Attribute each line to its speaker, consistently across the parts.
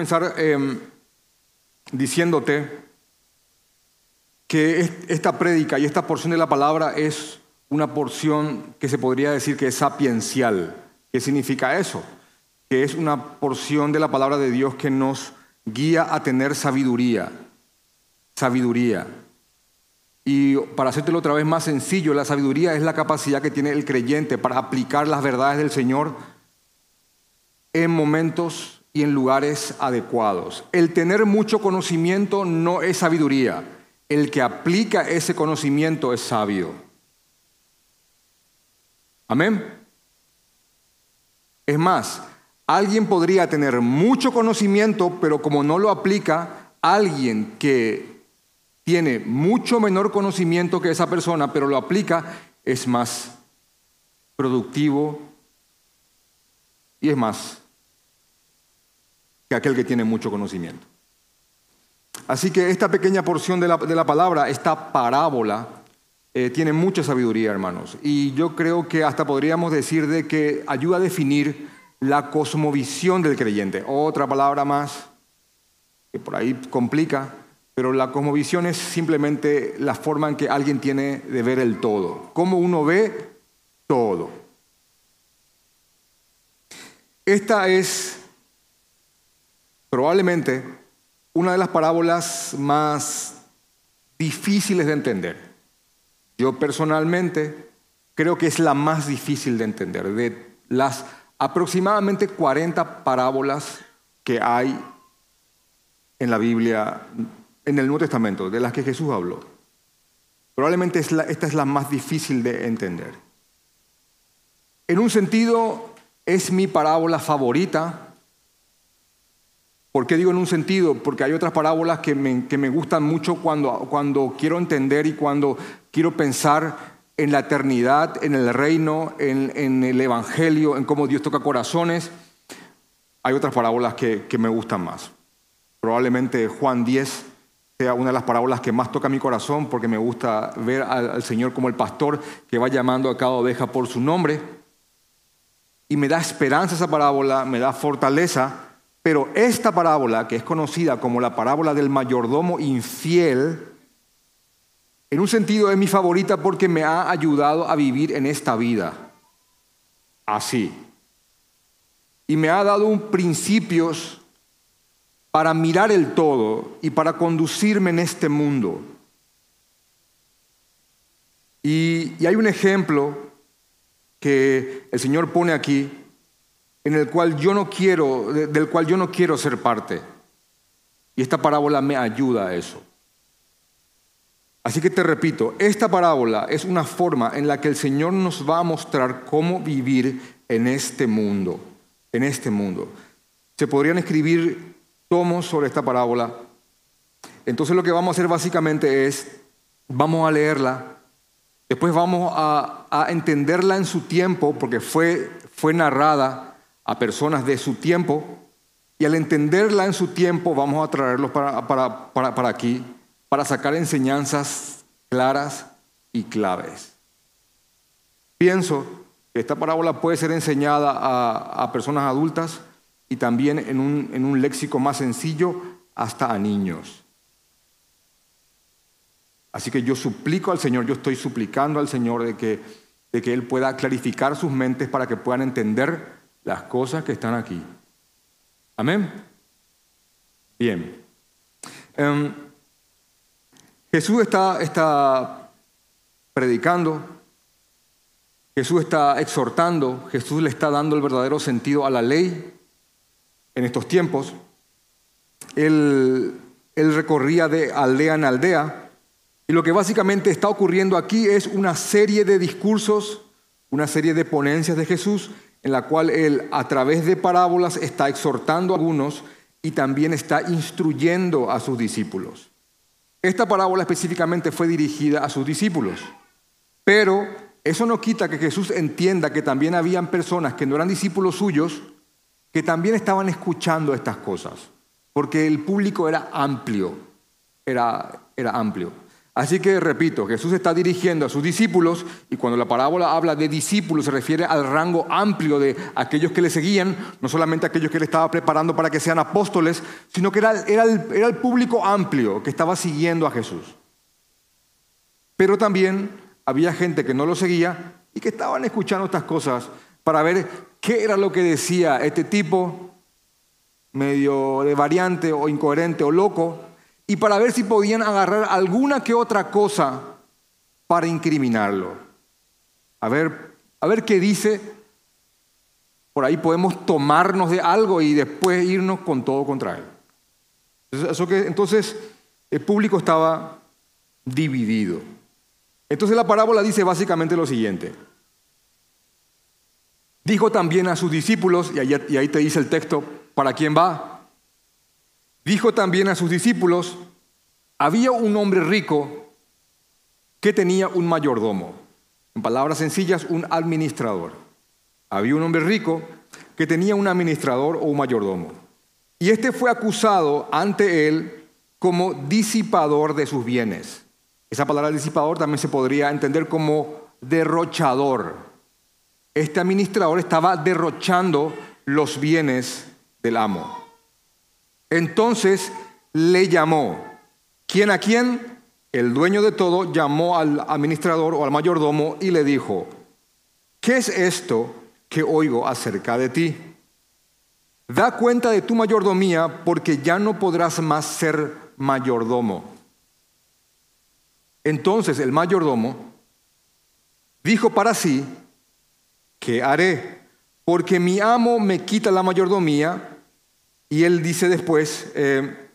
Speaker 1: comenzar em, diciéndote que esta prédica y esta porción de la palabra es una porción que se podría decir que es sapiencial. ¿Qué significa eso? Que es una porción de la palabra de Dios que nos guía a tener sabiduría. Sabiduría. Y para hacértelo otra vez más sencillo, la sabiduría es la capacidad que tiene el creyente para aplicar las verdades del Señor en momentos y en lugares adecuados. El tener mucho conocimiento no es sabiduría. El que aplica ese conocimiento es sabio. Amén. Es más, alguien podría tener mucho conocimiento, pero como no lo aplica, alguien que tiene mucho menor conocimiento que esa persona, pero lo aplica, es más productivo y es más que aquel que tiene mucho conocimiento. Así que esta pequeña porción de la, palabra, esta parábola, eh, tiene mucha sabiduría, hermanos. Y yo creo que hasta podríamos decir de que ayuda a definir la cosmovisión del creyente. Otra palabra más que por ahí complica, pero la cosmovisión es simplemente la forma en que alguien tiene de ver el todo. Cómo uno ve todo. Esta es probablemente una de las parábolas más difíciles de entender. Yo personalmente creo que es la más difícil de entender. De las aproximadamente 40 parábolas que hay en la Biblia, en el Nuevo Testamento, de las que Jesús habló, probablemente esta es la más difícil de entender. En un sentido, es mi parábola favorita ¿Por qué digo en un sentido? Porque hay otras parábolas que me, gustan mucho cuando, cuando quiero entender y cuando quiero pensar en la eternidad, en el reino, en, el Evangelio, en cómo Dios toca corazones. Hay otras parábolas que, me gustan más. Probablemente Juan 10 sea una de las parábolas que más toca mi corazón porque me gusta ver al, al Señor como el pastor que va llamando a cada oveja por su nombre. Y me da esperanza esa parábola, me da fortaleza pero esta parábola, que es conocida como la parábola del mayordomo infiel, en un sentido es mi favorita porque me ha ayudado a vivir en esta vida así. Y me ha dado un principios para mirar el todo y para conducirme en este mundo. Y, y hay un ejemplo que el Señor pone aquí en el cual yo no quiero, del cual yo no quiero ser parte. Y esta parábola me ayuda a eso. Así que te repito, esta parábola es una forma en la que el Señor nos va a mostrar cómo vivir en este mundo, en este mundo. Se podrían escribir tomos sobre esta parábola. Entonces lo que vamos a hacer básicamente es, vamos a leerla, después vamos a, entenderla en su tiempo, porque fue, fue narrada a personas de su tiempo y al entenderla en su tiempo vamos a traerlos para, para, aquí, para sacar enseñanzas claras y claves. Pienso que esta parábola puede ser enseñada a, personas adultas y también en un, en un léxico más sencillo hasta a niños. Así que yo suplico al Señor, yo estoy suplicando al Señor de que, de que Él pueda clarificar sus mentes para que puedan entender las cosas que están aquí. Amén. Bien. Em, Jesús está, está predicando, Jesús está exhortando, Jesús le está dando el verdadero sentido a la ley en estos tiempos. Él, él recorría de aldea en aldea y lo que básicamente está ocurriendo aquí es una serie de discursos, una serie de ponencias de Jesús en la cual él a través de parábolas está exhortando a algunos y también está instruyendo a sus discípulos. Esta parábola específicamente fue dirigida a sus discípulos, pero eso no quita que Jesús entienda que también habían personas que no eran discípulos suyos que también estaban escuchando estas cosas, porque el público era amplio, era, era amplio. Así que repito, Jesús está dirigiendo a sus discípulos y cuando la parábola habla de discípulos se refiere al rango amplio de aquellos que le seguían, no solamente aquellos que le estaba preparando para que sean apóstoles, sino que era, el, era el público amplio que estaba siguiendo a Jesús. Pero también había gente que no lo seguía y que estaban escuchando estas cosas para ver qué era lo que decía este tipo medio de variante o incoherente o loco y para ver si podían agarrar alguna que otra cosa para incriminarlo. A ver, a ver qué dice. Por ahí podemos tomarnos de algo y después irnos con todo contra él. Eso que, entonces el público estaba dividido. Entonces la parábola dice básicamente lo siguiente. Dijo también a sus discípulos, y ahí, te dice el texto, ¿para quién va? Dijo también a sus discípulos, había un hombre rico que tenía un mayordomo, en palabras sencillas, un administrador. Había un hombre rico que tenía un administrador o un mayordomo. Y este fue acusado ante él como disipador de sus bienes. Esa palabra disipador también se podría entender como derrochador. Este administrador estaba derrochando los bienes del amo. Entonces le llamó. ¿Quién a quién? El dueño de todo llamó al administrador o al mayordomo y le dijo, ¿qué es esto que oigo acerca de ti? Da cuenta de tu mayordomía porque ya no podrás más ser mayordomo. Entonces el mayordomo dijo para sí, ¿qué haré? Porque mi amo me quita la mayordomía y él dice después, eh,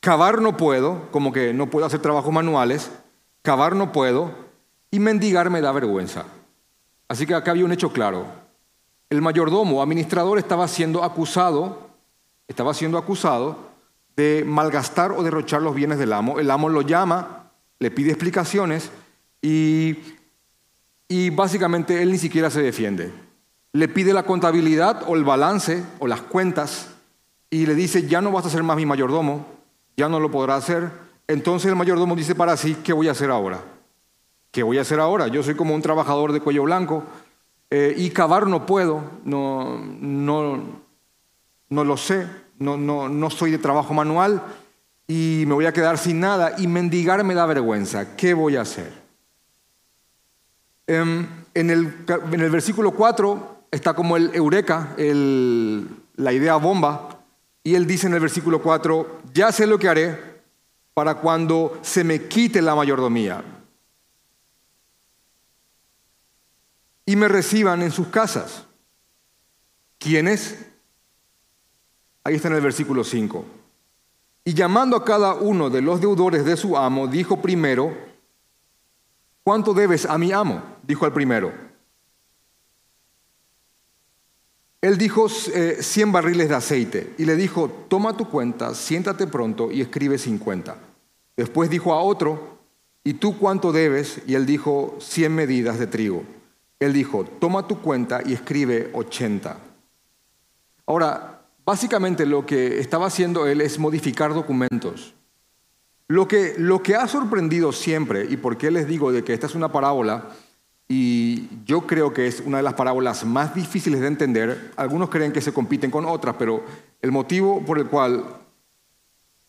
Speaker 1: cavar no puedo, como que no puedo hacer trabajos manuales, cavar no puedo y mendigar me da vergüenza. Así que acá había un hecho claro. El mayordomo, administrador, estaba siendo acusado, estaba siendo acusado de malgastar o derrochar los bienes del amo. El amo lo llama, le pide explicaciones y, y básicamente él ni siquiera se defiende. Le pide la contabilidad o el balance o las cuentas y le dice, ya no vas a ser más mi mayordomo, ya no lo podrá hacer. Entonces el mayordomo dice para sí, ¿qué voy a hacer ahora? ¿Qué voy a hacer ahora? Yo soy como un trabajador de cuello blanco eh, y cavar no puedo, no, no, no lo sé no, no, no soy de trabajo manual y me voy a quedar sin nada y mendigar me da vergüenza. ¿Qué voy a hacer? Em, en, el, en el versículo 4 está como el eureka, el, la idea bomba, y él dice en el versículo 4, ya sé lo que haré para cuando se me quite la mayordomía y me reciban en sus casas. ¿Quiénes? Ahí está en el versículo 5. Y llamando a cada uno de los deudores de su amo, dijo primero, ¿cuánto debes a mi amo? Dijo al primero. Él dijo eh, cien barriles de aceite y le dijo, toma tu cuenta, siéntate pronto y escribe cincuenta. Después dijo a otro, ¿y tú cuánto debes? Y él dijo, cien medidas de trigo. Él dijo, toma tu cuenta y escribe ochenta. Ahora, Básicamente lo que estaba haciendo él es modificar documentos. Lo que, lo que ha sorprendido siempre, y por qué les digo de que esta es una parábola, y yo creo que es una de las parábolas más difíciles de entender, algunos creen que se compiten con otras, pero el motivo por el cual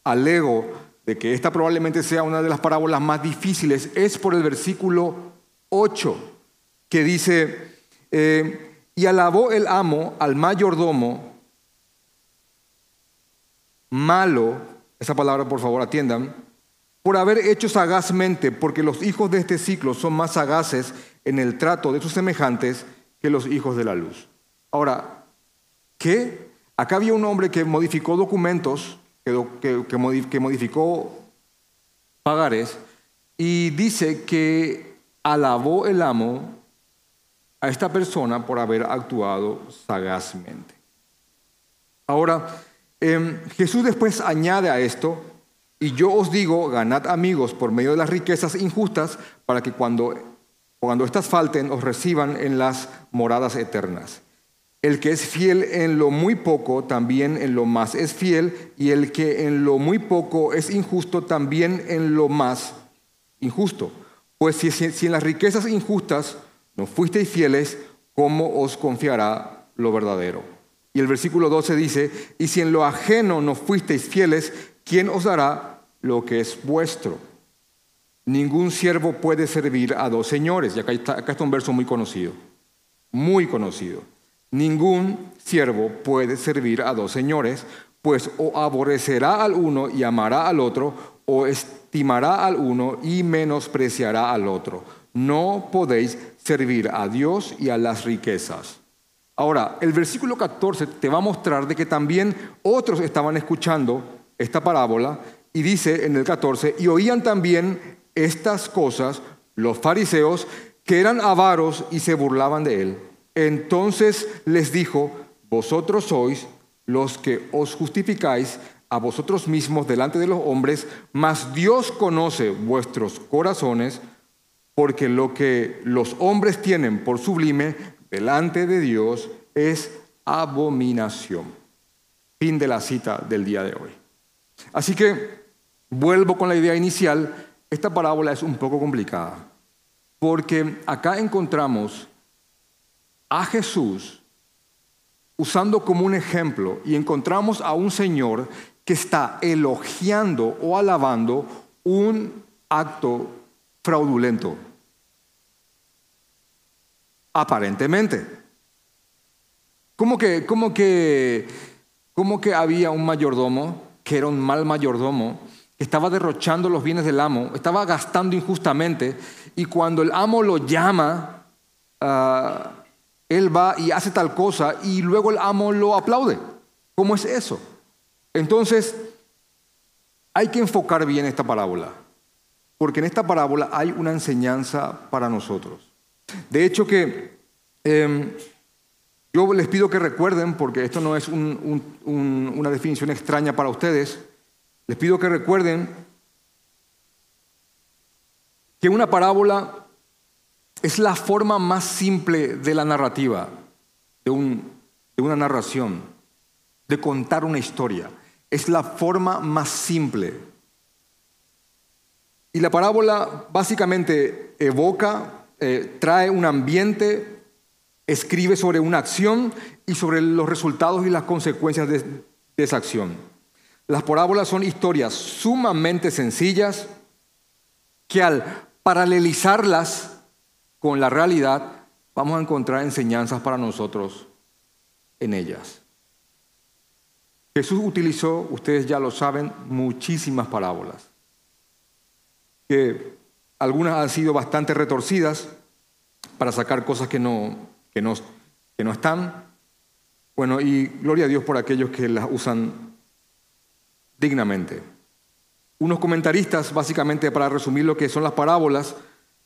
Speaker 1: alego de que esta probablemente sea una de las parábolas más difíciles es por el versículo 8, que dice, eh, y alabó el amo al mayordomo malo, esa palabra por favor atiendan, por haber hecho sagazmente, porque los hijos de este ciclo son más sagaces en el trato de sus semejantes que los hijos de la luz. Ahora, ¿qué? Acá había un hombre que modificó documentos, que, que modificó pagares, y dice que alabó el amo a esta persona por haber actuado sagazmente. Ahora, Em, Jesús después añade a esto, y yo os digo, ganad amigos por medio de las riquezas injustas, para que cuando, cuando éstas falten os reciban en las moradas eternas. El que es fiel en lo muy poco, también en lo más es fiel, y el que en lo muy poco es injusto, también en lo más injusto. Pues si, si en las riquezas injustas no fuisteis fieles, ¿cómo os confiará lo verdadero? Y el versículo 12 dice, y si en lo ajeno no fuisteis fieles, ¿quién os dará lo que es vuestro? Ningún siervo puede servir a dos señores. Y acá está, un verso muy conocido, muy conocido. Ningún siervo puede servir a dos señores, pues o aborrecerá al uno y amará al otro, o estimará al uno y menospreciará al otro. No podéis servir a Dios y a las riquezas. Ahora, el versículo 14 te va a mostrar de que también otros estaban escuchando esta parábola y dice en el 14, y oían también estas cosas los fariseos que eran avaros y se burlaban de él. Entonces les dijo, vosotros sois los que os justificáis a vosotros mismos delante de los hombres, mas Dios conoce vuestros corazones, porque lo que los hombres tienen por sublime delante de Dios es abominación. Fin de la cita del día de hoy. Así que vuelvo con la idea inicial, esta parábola es un poco complicada, porque acá encontramos a Jesús usando como un ejemplo y encontramos a un Señor que está elogiando o alabando un acto fraudulento. Aparentemente. ¿Cómo que, que, que había un mayordomo que era un mal mayordomo, estaba derrochando los bienes del amo, estaba gastando injustamente y cuando el amo lo llama, ah, él va y hace tal cosa y luego el amo lo aplaude. ¿Cómo es eso? Entonces, hay que enfocar bien esta parábola, porque en esta parábola hay una enseñanza para nosotros. De hecho que em, yo les pido que recuerden, porque esto no es una definición extraña para ustedes, les pido que recuerden que una parábola es la forma más simple de la narrativa, de, una narración, de contar una historia. Es la forma más simple. Y la parábola básicamente evoca, eh, trae un ambiente, escribe sobre una acción y sobre los resultados y las consecuencias de esa acción. Las parábolas son historias sumamente sencillas que al paralelizarlas con la realidad, vamos a encontrar enseñanzas para nosotros en ellas. Jesús utilizó, ustedes ya lo saben, muchísimas parábolas, que algunas han sido bastante retorcidas para sacar cosas que no, que no, que no están. Bueno, y gloria a Dios por aquellos que las usan dignamente. Unos comentaristas, básicamente para resumir lo que son las parábolas,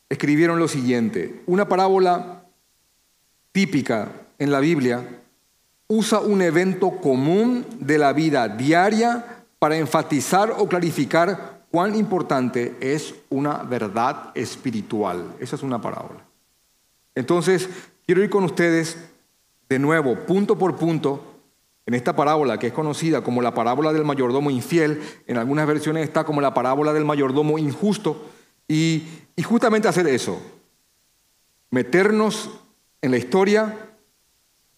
Speaker 1: escribieron lo siguiente. Una parábola típica en la Biblia usa un evento común de la vida diaria para enfatizar o clarificar cuán importante es una verdad espiritual. Esa es una parábola. Entonces, quiero ir con ustedes de nuevo, punto por punto, en esta parábola que es conocida como la parábola del mayordomo infiel, en algunas versiones está como la parábola del mayordomo injusto, y, justamente hacer eso, meternos en la historia,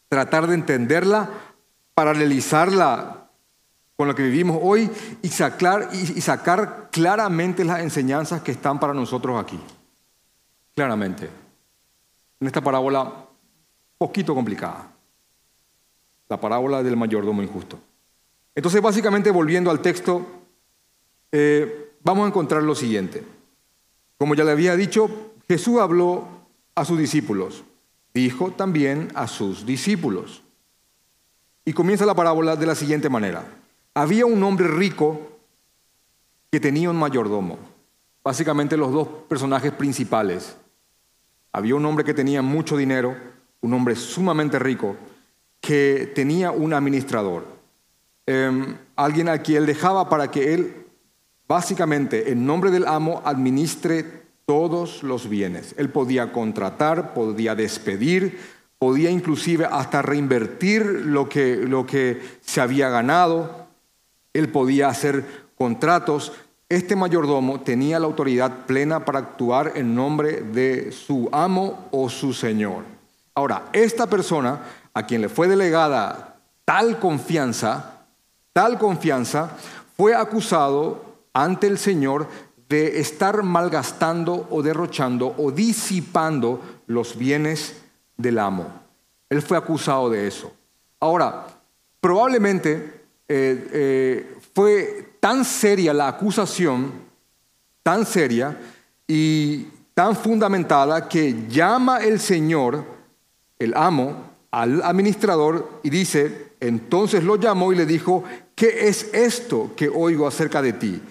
Speaker 1: tratar de entenderla, paralelizarla con lo que vivimos hoy y sacar, y sacar claramente las enseñanzas que están para nosotros aquí. Claramente. En esta parábola poquito complicada. La parábola del mayordomo injusto. Entonces, básicamente, volviendo al texto, eh, vamos a encontrar lo siguiente. Como ya le había dicho, Jesús habló a sus discípulos, dijo también a sus discípulos. Y comienza la parábola de la siguiente manera. Había un hombre rico que tenía un mayordomo. Básicamente los dos personajes principales. Había un hombre que tenía mucho dinero, un hombre sumamente rico, que tenía un administrador. Em, alguien a quien dejaba para que él Básicamente, en nombre del amo, administre todos los bienes. Él podía contratar, podía despedir, podía inclusive hasta reinvertir lo que, lo que se había ganado, él podía hacer contratos. Este mayordomo tenía la autoridad plena para actuar en nombre de su amo o su señor. Ahora, esta persona a quien le fue delegada tal confianza, tal confianza, fue acusado ante el Señor de estar malgastando o derrochando o disipando los bienes del amo. Él fue acusado de eso. Ahora, probablemente eh, eh, fue tan seria la acusación, tan seria y tan fundamentada que llama el Señor, el amo, al administrador y dice, entonces lo llamó y le dijo, ¿qué es esto que oigo acerca de ti?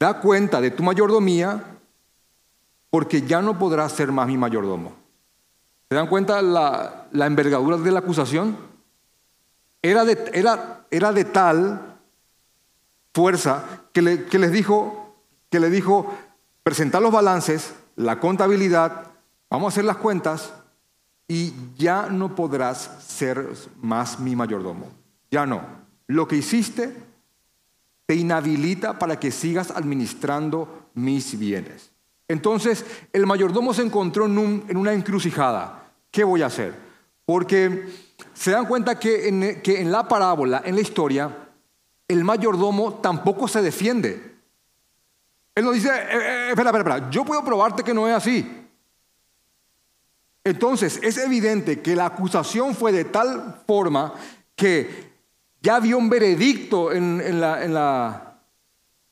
Speaker 1: Da cuenta de tu mayordomía porque ya no podrás ser más mi mayordomo. ¿Se dan cuenta la, la envergadura de la acusación? Era de, era, era de tal fuerza que, le, que les dijo, que le dijo, presentar los balances, la contabilidad, vamos a hacer las cuentas y ya no podrás ser más mi mayordomo. Ya no. Lo que hiciste te inhabilita para que sigas administrando mis bienes. Entonces el mayordomo se encontró en, una encrucijada. ¿Qué voy a hacer? Porque se dan cuenta que en, la parábola, en la historia, el mayordomo tampoco se defiende. Él no dice, eh, eh, espera, espera, espera, yo puedo probarte que no es así. Entonces, es evidente que la acusación fue de tal forma que ya había un veredicto en, la, en, la,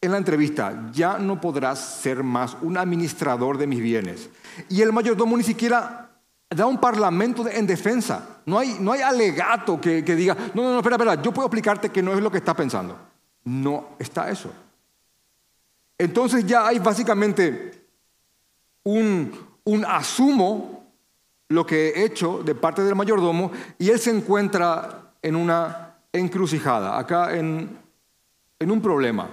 Speaker 1: en la entrevista. Ya no podrás ser más un administrador de mis bienes. Y el mayordomo ni siquiera da un parlamento en defensa. No hay, no hay alegato que, diga, no, no, no, espera, espera, yo puedo explicarte que no es lo que está pensando. No está eso. Entonces ya hay básicamente un, un asumo lo que he hecho de parte del mayordomo y él se encuentra en una encrucijada, acá en, en un problema.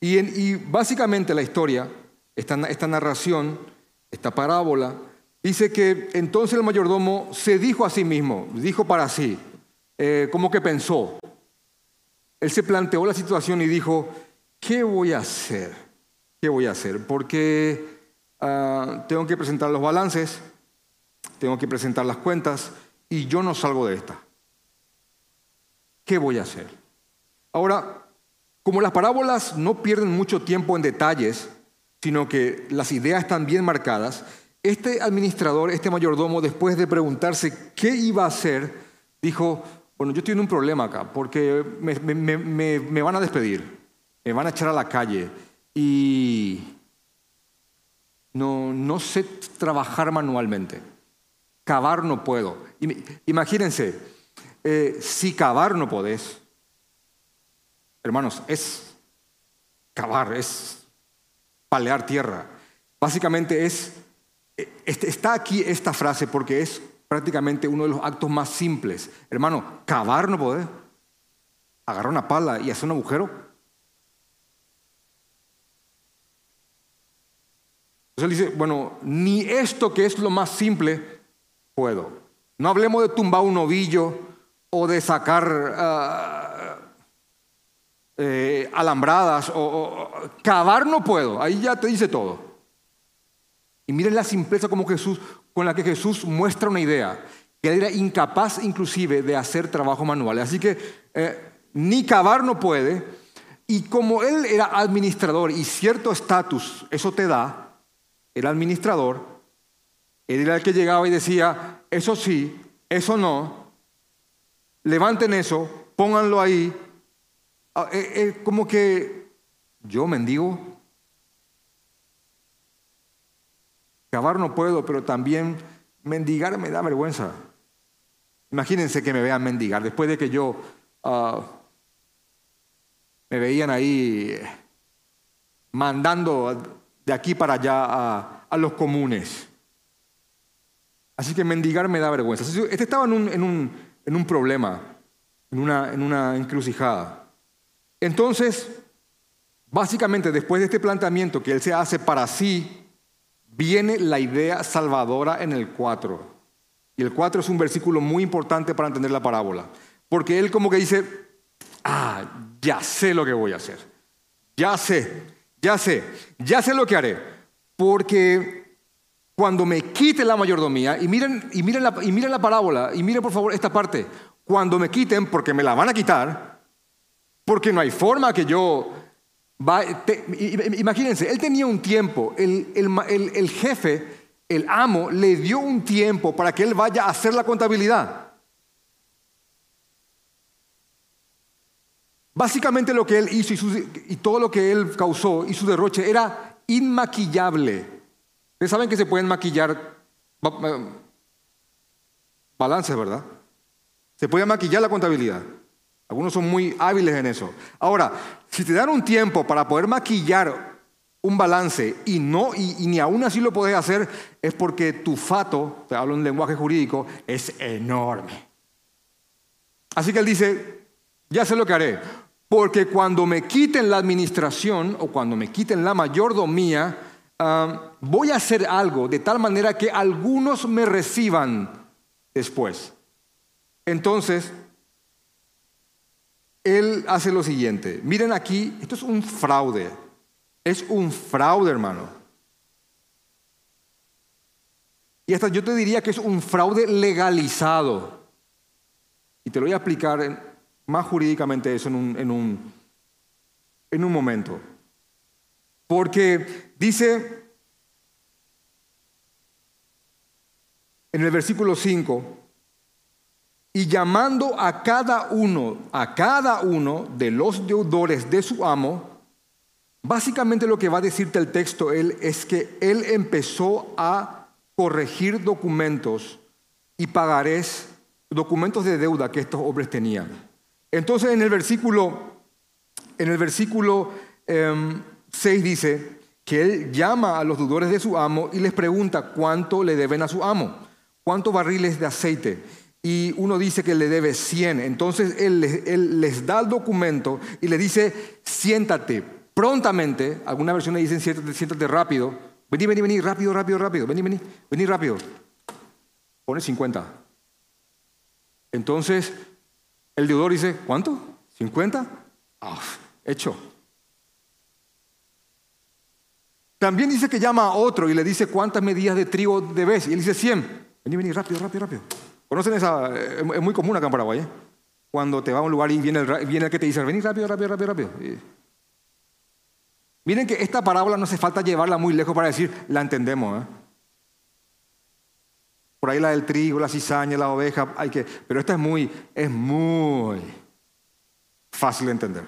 Speaker 1: Y, y, básicamente la historia, esta, esta narración, esta parábola, dice que entonces el mayordomo se dijo a sí mismo, dijo para sí, eh, como que pensó. Él se planteó la situación y dijo, ¿qué voy a hacer? ¿Qué voy a hacer? Porque uh, tengo que presentar los balances, tengo que presentar las cuentas y yo no salgo de esta. ¿Qué voy a hacer? Ahora, como las parábolas no pierden mucho tiempo en detalles, sino que las ideas están bien marcadas, este administrador, este mayordomo, después de preguntarse qué iba a hacer, dijo, bueno, yo tengo un problema acá, porque me, me, me, me van a despedir, me van a echar a la calle y no, no sé trabajar manualmente. Cavar no puedo. Imagínense, eh, si cavar no podés, hermanos, es cavar, es palear tierra. Básicamente es, eh, este, está aquí esta frase porque es prácticamente uno de los actos más simples. Hermano, cavar no podés. Agarrar una pala y hacer un agujero. Entonces él dice, bueno, ni esto que es lo más simple puedo. No hablemos de tumbar un ovillo o de sacar ah, eh, alambradas o, cavar no puedo. Ahí ya te dice todo. Y miren la simpleza con la que Jesús muestra una idea, que él era incapaz inclusive de hacer trabajo manual. Así que eh, ni cavar no puede. Y como él era administrador y cierto estatus, eso te da, era administrador, era el que llegaba y decía, eso sí, eso no, levanten eso, pónganlo ahí. Ah, eh, eh, como que yo mendigo. Cavar no puedo, pero también mendigar me da vergüenza. Imagínense que me vean mendigar, después de que yo ah, me veían ahí mandando de aquí para allá a los comunes. Así que mendigar me da vergüenza. Este estaba en un, problema, en una, en una encrucijada. Entonces, básicamente después de este planteamiento que él se hace para sí, viene la idea salvadora en el 4. Y el 4 es un versículo muy importante para entender la parábola. Porque él como que dice, ah, ya sé lo que voy a hacer. Ya sé, ya sé, ya sé lo que haré. Porque cuando me quite la mayordomía, y miren, y miren, la, y miren la parábola, y miren por favor esta parte, cuando me quiten, porque me la van a quitar, porque no hay forma que yo... imagínense, él tenía un tiempo, el, el jefe el amo le dio un tiempo para que él vaya a hacer la contabilidad. Básicamente lo que él hizo y, todo lo que él causó y su derroche era inmaquillable. Ustedes saben que se pueden maquillar balances, ¿verdad? Se puede maquillar la contabilidad. Algunos son muy hábiles en eso. Ahora, si te dan un tiempo para poder maquillar un balance y, no, y, ni aún así lo podés hacer, es porque tu fato, te hablo en lenguaje jurídico, es enorme. Así que él dice, ya sé lo que haré, porque cuando me quiten la administración o cuando me quiten la mayordomía, voy a hacer algo de tal manera que algunos me reciban después. Entonces, él hace lo siguiente. Miren aquí, esto es un fraude. Es un fraude, hermano. Y hasta yo te diría que es un fraude legalizado. Y te lo voy a explicar más jurídicamente eso en un, en un, en un momento. Porque dice en el versículo 5, y llamando a cada uno, a cada uno de los deudores de su amo, Básicamente lo que va a decirte el texto él es que él empezó a corregir documentos y pagarés, documentos de deuda que estos hombres tenían. Entonces en el versículo, en el versículo 6 em, dice que él llama a los deudores de su amo y les pregunta cuánto le deben a su amo, cuántos barriles de aceite. Y uno dice que le debe 100. Entonces él, les da el documento y le dice, siéntate, prontamente, algunas versiones dicen siéntate, siéntate rápido, vení, vení, vení, rápido, rápido, rápido, vení, vení, vení rápido. Pone 50. Entonces, el deudor dice, ¿cuánto? ¿50? Ah, hecho. También dice que llama a otro y le dice cuántas medidas de trigo debes. Y él dice 100. Vení, vení, rápido, rápido, rápido. ¿Conocen esa? Es muy común acá en Paraguay. ¿eh? Cuando te va a un lugar y viene el, viene el que te dice, vení rápido, rápido, rápido, rápido. Miren que esta parábola no hace falta llevarla muy lejos para decir, la entendemos. ¿eh? Por ahí la del trigo, la cizaña, la oveja, hay que, pero esta es muy, es muy fácil de entender.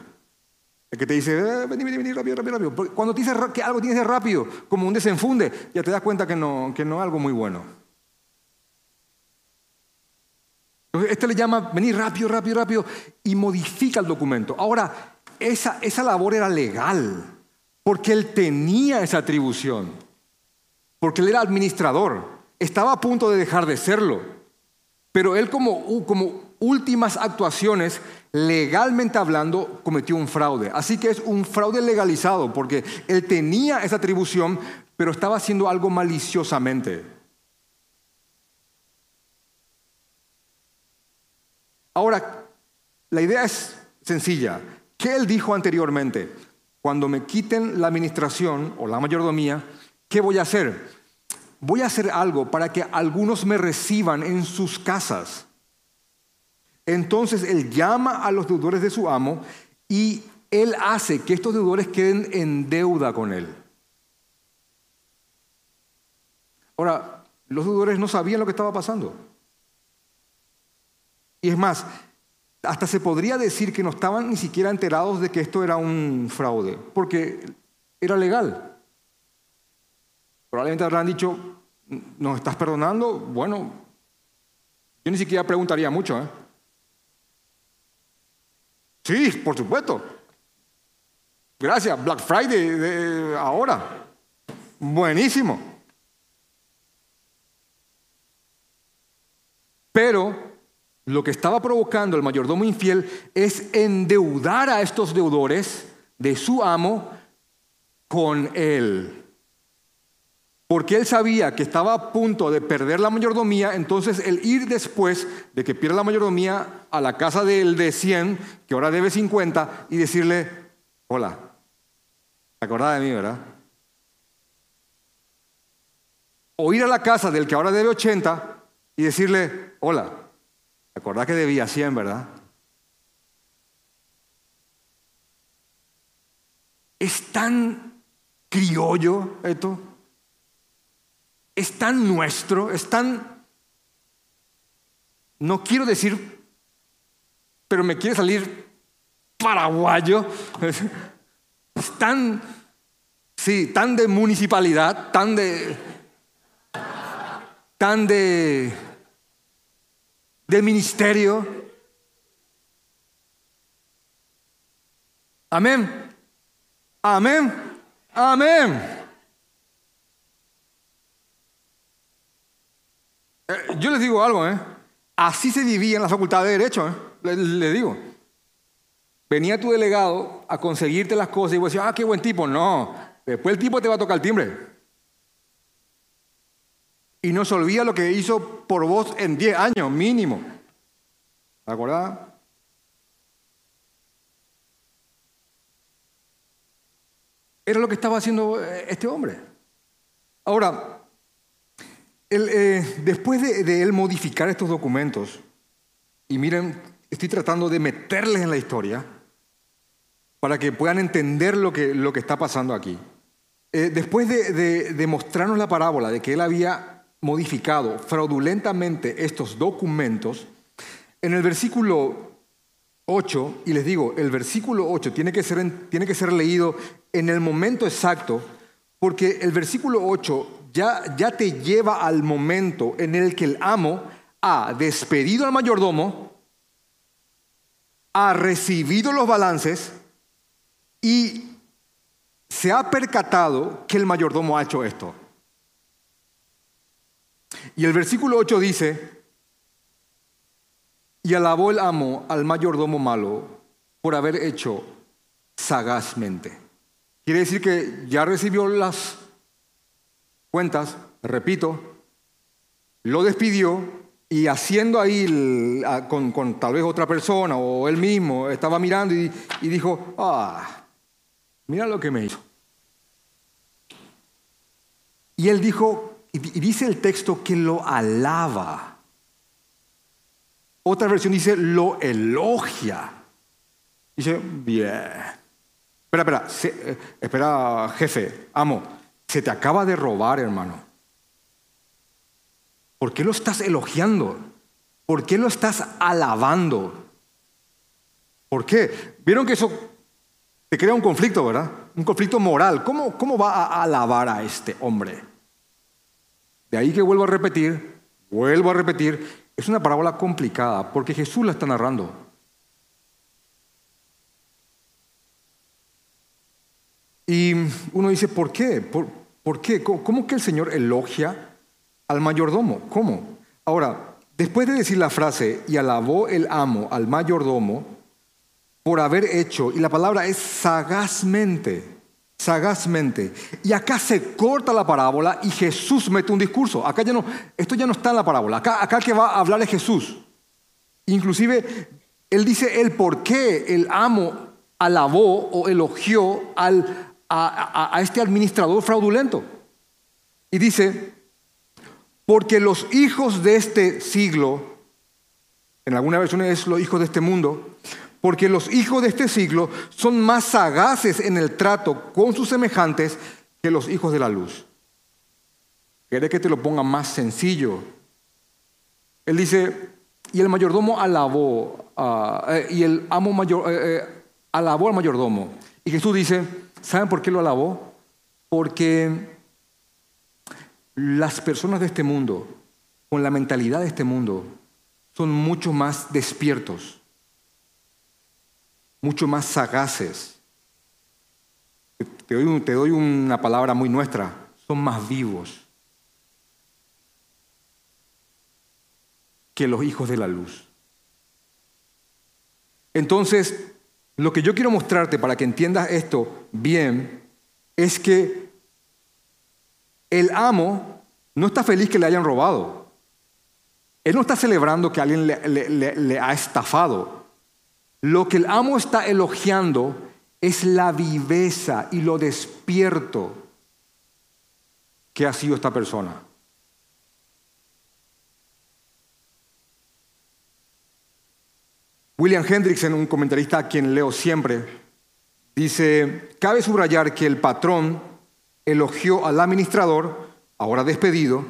Speaker 1: El que te dice, eh, vení, vení, vení, rápido, rápido, rápido. Cuando te dice que algo tiene que ser rápido, como un desenfunde, ya te das cuenta que no, que no es algo muy bueno. Este le llama, vení rápido, rápido, rápido, y modifica el documento. Ahora, esa, esa labor era legal. Porque él tenía esa atribución. Porque él era administrador. Estaba a punto de dejar de serlo. Pero él como, como últimas actuaciones, legalmente hablando, cometió un fraude. Así que es un fraude legalizado porque él tenía esa atribución, pero estaba haciendo algo maliciosamente. Ahora, la idea es sencilla. ¿Qué él dijo anteriormente? cuando me quiten la administración o la mayordomía, ¿qué voy a hacer? Voy a hacer algo para que algunos me reciban en sus casas. Entonces él llama a los deudores de su amo y él hace que estos deudores queden en deuda con él. Ahora, los deudores no sabían lo que estaba pasando. Y es más, hasta se podría decir que no estaban ni siquiera enterados de que esto era un fraude, porque era legal. Probablemente habrán dicho, ¿nos estás perdonando? Bueno, yo ni siquiera preguntaría mucho. ¿eh? Sí, por supuesto. Gracias, Black Friday de ahora. Buenísimo. Pero lo que estaba provocando el mayordomo infiel es endeudar a estos deudores de su amo con él. porque él sabía que estaba a punto de perder la mayordomía, entonces el ir después de que pierda la mayordomía a la casa del de 100, que ahora debe 50, y decirle, hola, ¿te acordás de mí, verdad? O ir a la casa del que ahora debe 80 y decirle, hola, ¿te acordás que debía 100, verdad? Es tan criollo esto es tan nuestro, es tan, no quiero decir, pero me quiere salir paraguayo, es tan, sí, tan de municipalidad, tan de, tan de, de ministerio. Amén. Amén. Amén. Eh, yo les digo algo, ¿eh? Así se vivía en la facultad de Derecho, ¿eh? Le, digo. Venía tu delegado a conseguirte las cosas y vos decías, ah, qué buen tipo. No, después el tipo te va a tocar el timbre. Y no se olvida lo que hizo por vos en 10 años, mínimo. ¿De acuerdo? Era lo que estaba haciendo eh, este hombre. Ahora, eh, después de, él modificar estos documentos, y miren, estoy tratando de meterles en la historia para que puedan entender lo que, lo que está pasando aquí. Eh, después de, de mostrarnos la parábola de que él había modificado fraudulentamente estos documentos, en el versículo 8, y les digo, el versículo 8 tiene que ser, tiene que ser leído en el momento exacto, porque el versículo 8 ya, ya te lleva al momento en el que el amo ha despedido al mayordomo, ha recibido los balances y se ha percatado que el mayordomo ha hecho esto. Y el versículo 8 dice, y alabó el amo al mayordomo malo por haber hecho sagazmente. Quiere decir que ya recibió las cuentas, repito, lo despidió y haciendo ahí con, tal vez otra persona o él mismo, estaba mirando y, dijo, ah, mira lo que me hizo. Y él dijo, y dice el texto que lo alaba. Otra versión dice, lo elogia. Dice, bien. Espera, espera, eh, espera, jefe, amo. Se te acaba de robar, hermano. ¿Por qué lo estás elogiando? ¿Por qué lo estás alabando? ¿Por qué? Vieron que eso te crea un conflicto, ¿verdad? Un conflicto moral. ¿Cómo, cómo va a alabar a este hombre? De ahí que vuelvo a repetir, vuelvo a repetir, es una parábola complicada porque Jesús la está narrando. Y uno dice, ¿por qué? ¿Por, qué? ¿Cómo, que el Señor elogia al mayordomo? ¿Cómo? Ahora, después de decir la frase, y alabó el amo al mayordomo por haber hecho, y la palabra es sagazmente, sagazmente. Y acá se corta la parábola y Jesús mete un discurso. Acá ya no, esto ya no está en la parábola. Acá, acá que va a hablar es Jesús. Inclusive, él dice el por qué el amo alabó o elogió al a, este administrador fraudulento. Y dice, porque los hijos de este siglo, en alguna versión es los hijos de este mundo, porque los hijos de este siglo son más sagaces en el trato con sus semejantes que los hijos de la luz. ¿Quiere que te lo ponga más sencillo? Él dice, y el mayordomo alabó, eh, y el amo mayor, eh, eh, alabó al mayordomo. Y Jesús dice, ¿Saben por qué lo alabó? Porque las personas de este mundo, con la mentalidad de este mundo, son mucho más despiertos, mucho más sagaces. Te doy, te doy una palabra muy nuestra, son más vivos que los hijos de la luz. Entonces, lo que yo quiero mostrarte para que entiendas esto bien es que El amo no está feliz que le hayan robado. Él no está celebrando que alguien le, ha estafado. Lo que el amo está elogiando es la viveza y lo despierto que ha sido esta persona. William Hendrickson, un comentarista a quien leo siempre, dice, cabe subrayar que el patrón elogió al administrador, ahora despedido,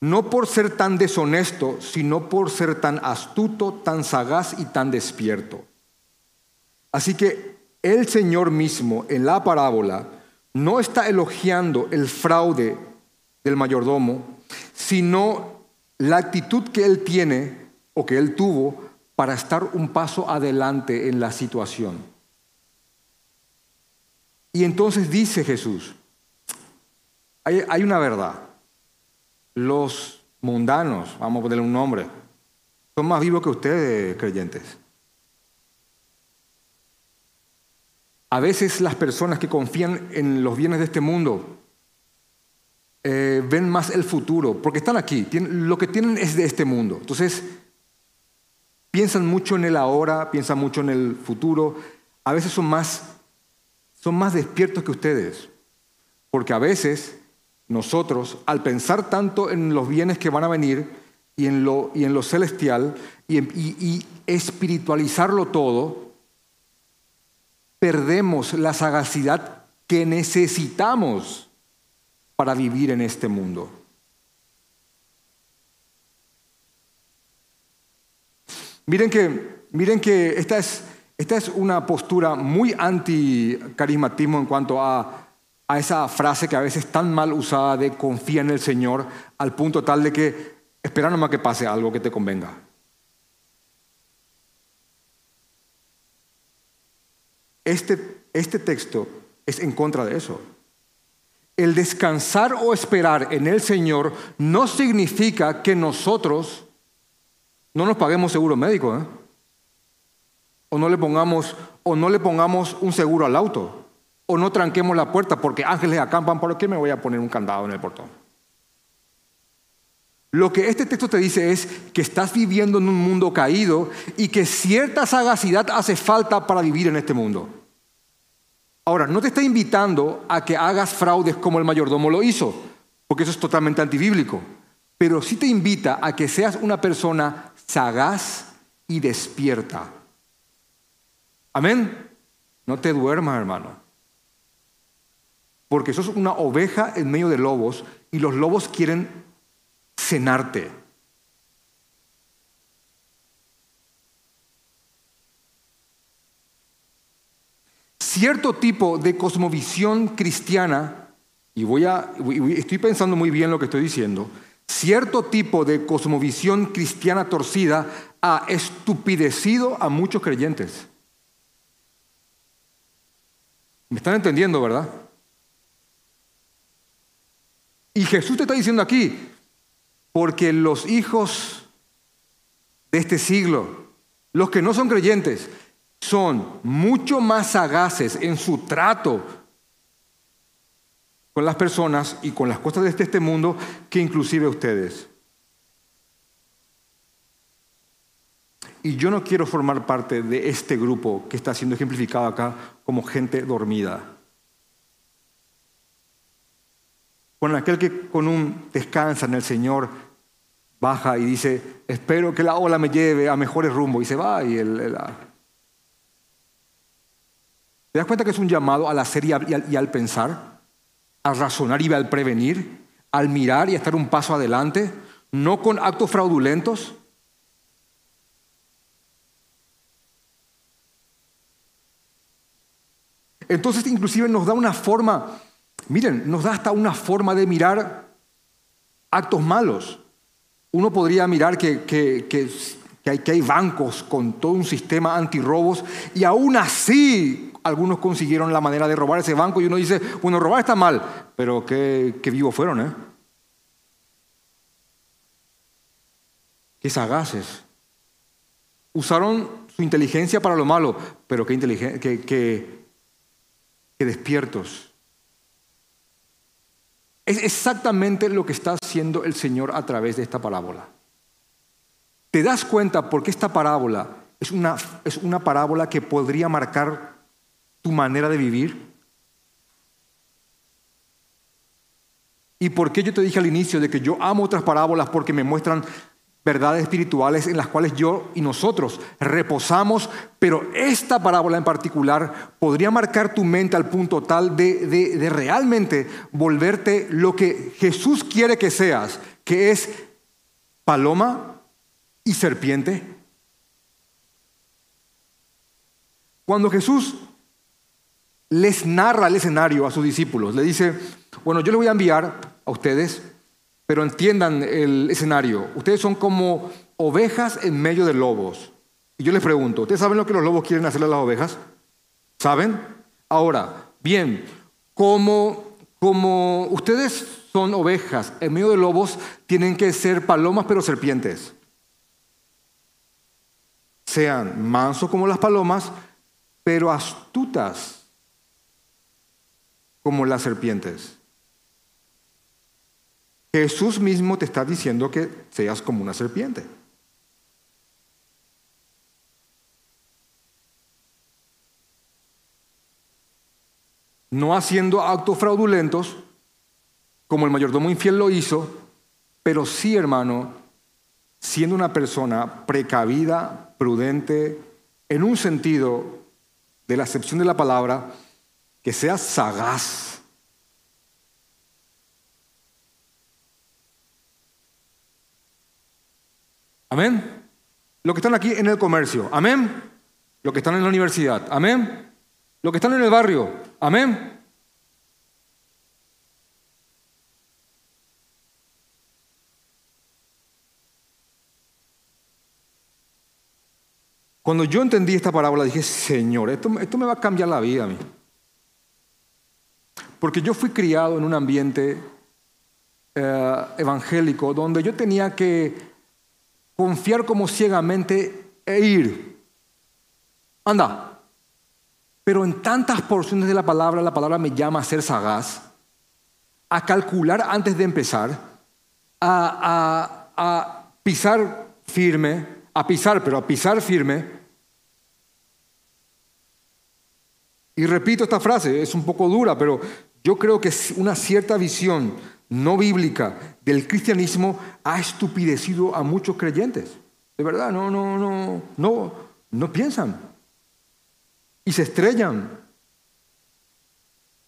Speaker 1: no por ser tan deshonesto, sino por ser tan astuto, tan sagaz y tan despierto. Así que el Señor mismo en la parábola no está elogiando el fraude del mayordomo, sino la actitud que él tiene o que él tuvo para estar un paso adelante en la situación. Y entonces dice Jesús, hay, una verdad. Los mundanos, vamos a ponerle un nombre, son más vivos que ustedes, creyentes. A veces las personas que confían en los bienes de este mundo eh, ven más el futuro, porque están aquí, lo que tienen es de este mundo. Entonces, piensan mucho en el ahora, piensan mucho en el futuro. A veces son más, son más despiertos que ustedes, porque a veces nosotros, al pensar tanto en los bienes que van a venir y en lo, y en lo celestial y, y espiritualizarlo todo, perdemos la sagacidad que necesitamos para vivir en este mundo. Miren que, miren que esta, es, esta es una postura muy anti-carismatismo en cuanto a a esa frase que a veces es tan mal usada de confía en el Señor al punto tal de que espera nomás que pase algo que te convenga. Este, este texto es en contra de eso. El descansar o esperar en el Señor no significa que nosotros no nos paguemos seguro médico, ¿eh? o no le pongamos o no le pongamos un seguro al auto o no tranquemos la puerta porque ángeles acampan, ¿por qué me voy a poner un candado en el portón? Lo que este texto te dice es que estás viviendo en un mundo caído y que cierta sagacidad hace falta para vivir en este mundo. Ahora, no te está invitando a que hagas fraudes como el mayordomo lo hizo, porque eso es totalmente antibíblico, pero sí te invita a que seas una persona sagaz y despierta. Amén. No te duermas, hermano porque sos una oveja en medio de lobos y los lobos quieren cenarte. Cierto tipo de cosmovisión cristiana, y voy a, estoy pensando muy bien lo que estoy diciendo, cierto tipo de cosmovisión cristiana torcida ha estupidecido a muchos creyentes. ¿Me están entendiendo, verdad? Y Jesús te está diciendo aquí, porque los hijos de este siglo, los que no son creyentes, son mucho más sagaces en su trato con las personas y con las cosas de este mundo que inclusive ustedes. Y yo no quiero formar parte de este grupo que está siendo ejemplificado acá como gente dormida. con aquel que con un descansa en el Señor baja y dice, espero que la ola me lleve a mejores rumbos y se va y el, ¿Te das cuenta que es un llamado al hacer y al, y al pensar? Al razonar y al prevenir, al mirar y a estar un paso adelante, no con actos fraudulentos. Entonces inclusive nos da una forma Miren, nos da hasta una forma de mirar actos malos. Uno podría mirar que, hay, bancos con todo un sistema antirrobos y aún así algunos consiguieron la manera de robar ese banco y uno dice, bueno, robar está mal, pero qué, qué vivos fueron, ¿eh? Qué sagaces. Usaron su inteligencia para lo malo, pero qué, qué, qué despiertos. Es exactamente lo que está haciendo el Señor a través de esta parábola. ¿Te das cuenta por qué esta parábola es una, es una parábola que podría marcar tu manera de vivir? ¿Y por qué yo te dije al inicio de que yo amo otras parábolas porque me muestran verdades espirituales en las cuales yo y nosotros reposamos, pero esta parábola en particular podría marcar tu mente al punto tal de, de, realmente volverte lo que Jesús quiere que seas, que es paloma y serpiente? Cuando Jesús les narra el escenario a sus discípulos, le dice, bueno, yo le voy a enviar a ustedes, pero entiendan el escenario. Ustedes son como ovejas en medio de lobos. Y yo les pregunto, ¿ustedes saben lo que los lobos quieren hacerle a las ovejas? ¿Saben? Ahora, bien, como, como ustedes son ovejas en medio de lobos, tienen que ser palomas pero serpientes. Sean mansos como las palomas, pero astutas como las serpientes. Jesús mismo te está diciendo que seas como una serpiente. No haciendo actos fraudulentos, como el mayordomo infiel lo hizo, pero sí, hermano, siendo una persona precavida, prudente, en un sentido de la acepción de la palabra, que sea sagaz Amén. Los que están aquí en el comercio. Amén. Los que están en la universidad. Amén. Los que están en el barrio. Amén. Cuando yo entendí esta parábola dije, Señor, esto, esto me va a cambiar la vida a mí. Porque yo fui criado en un ambiente eh, evangélico donde yo tenía que confiar como ciegamente e ir. Anda. Pero en tantas porciones de la palabra, la palabra me llama a ser sagaz, a calcular antes de empezar, a, a pisar firme, a pisar, pero a pisar firme. Y repito esta frase, es un poco dura, pero yo creo que una cierta visión no bíblica del cristianismo ha estupidecido a muchos creyentes. De verdad, no, no, no, no, no piensan. Y se estrellan.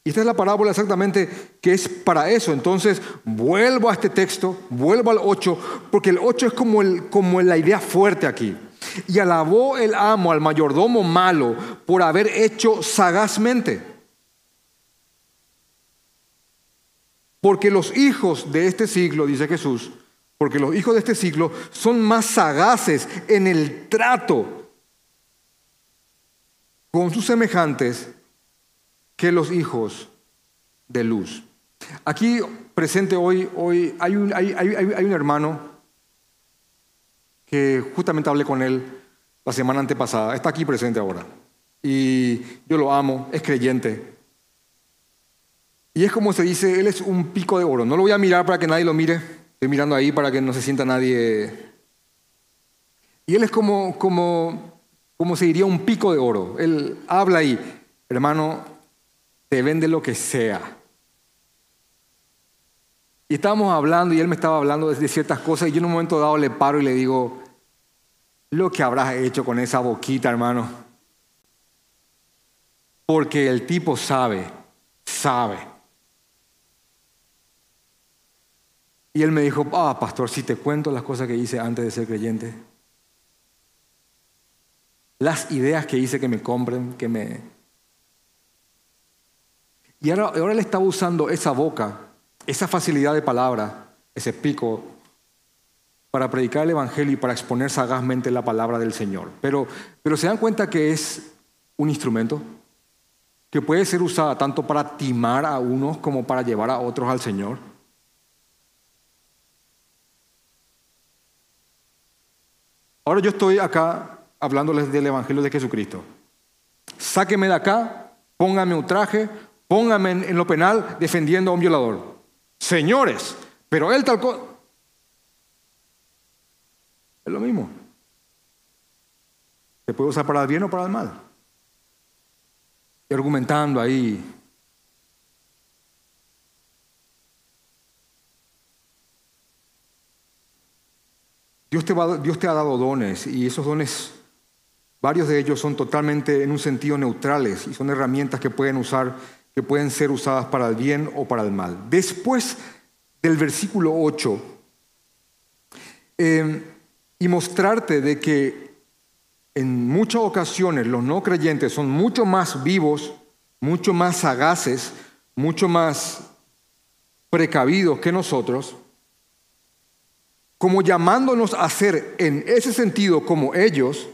Speaker 1: Y esta es la parábola exactamente que es para eso. Entonces, vuelvo a este texto, vuelvo al 8, porque el 8 es como, el, como la idea fuerte aquí. Y alabó el amo al mayordomo malo por haber hecho sagazmente. Porque los hijos de este siglo, dice Jesús, porque los hijos de este siglo son más sagaces en el trato con sus semejantes que los hijos de luz. Aquí presente hoy, hoy hay, un, hay, hay un hermano que justamente hablé con él la semana antepasada, está aquí presente ahora. Y yo lo amo, es creyente. Y es como se dice, él es un pico de oro. No lo voy a mirar para que nadie lo mire. Estoy mirando ahí para que no se sienta nadie. Y él es como, como, como se diría un pico de oro. Él habla ahí, hermano, te vende lo que sea. Y estábamos hablando y él me estaba hablando de ciertas cosas y yo en un momento dado le paro y le digo, lo que habrás hecho con esa boquita, hermano. Porque el tipo sabe, sabe. Y él me dijo, ah, pastor, si te cuento las cosas que hice antes de ser creyente, las ideas que hice que me compren, que me... Y ahora, ahora él estaba usando esa boca, esa facilidad de palabra, ese pico, para predicar el Evangelio y para exponer sagazmente la palabra del Señor. Pero, pero se dan cuenta que es un instrumento que puede ser usada tanto para timar a unos como para llevar a otros al Señor. Ahora yo estoy acá hablándoles del Evangelio de Jesucristo. Sáqueme de acá, póngame un traje, póngame en lo penal defendiendo a un violador. señores, pero él tal cosa. Es lo mismo. Se puede usar para el bien o para el mal. Y argumentando ahí. Dios te, ha dado dones y esos dones, varios de ellos son totalmente en un sentido neutrales y son herramientas que pueden usar, que pueden ser usadas para el bien o para el mal. Después del versículo 8, eh, y mostrarte de que en muchas ocasiones los no creyentes son mucho más vivos, mucho más sagaces, mucho más precavidos que nosotros, como llamándonos a ser en ese sentido como ellos,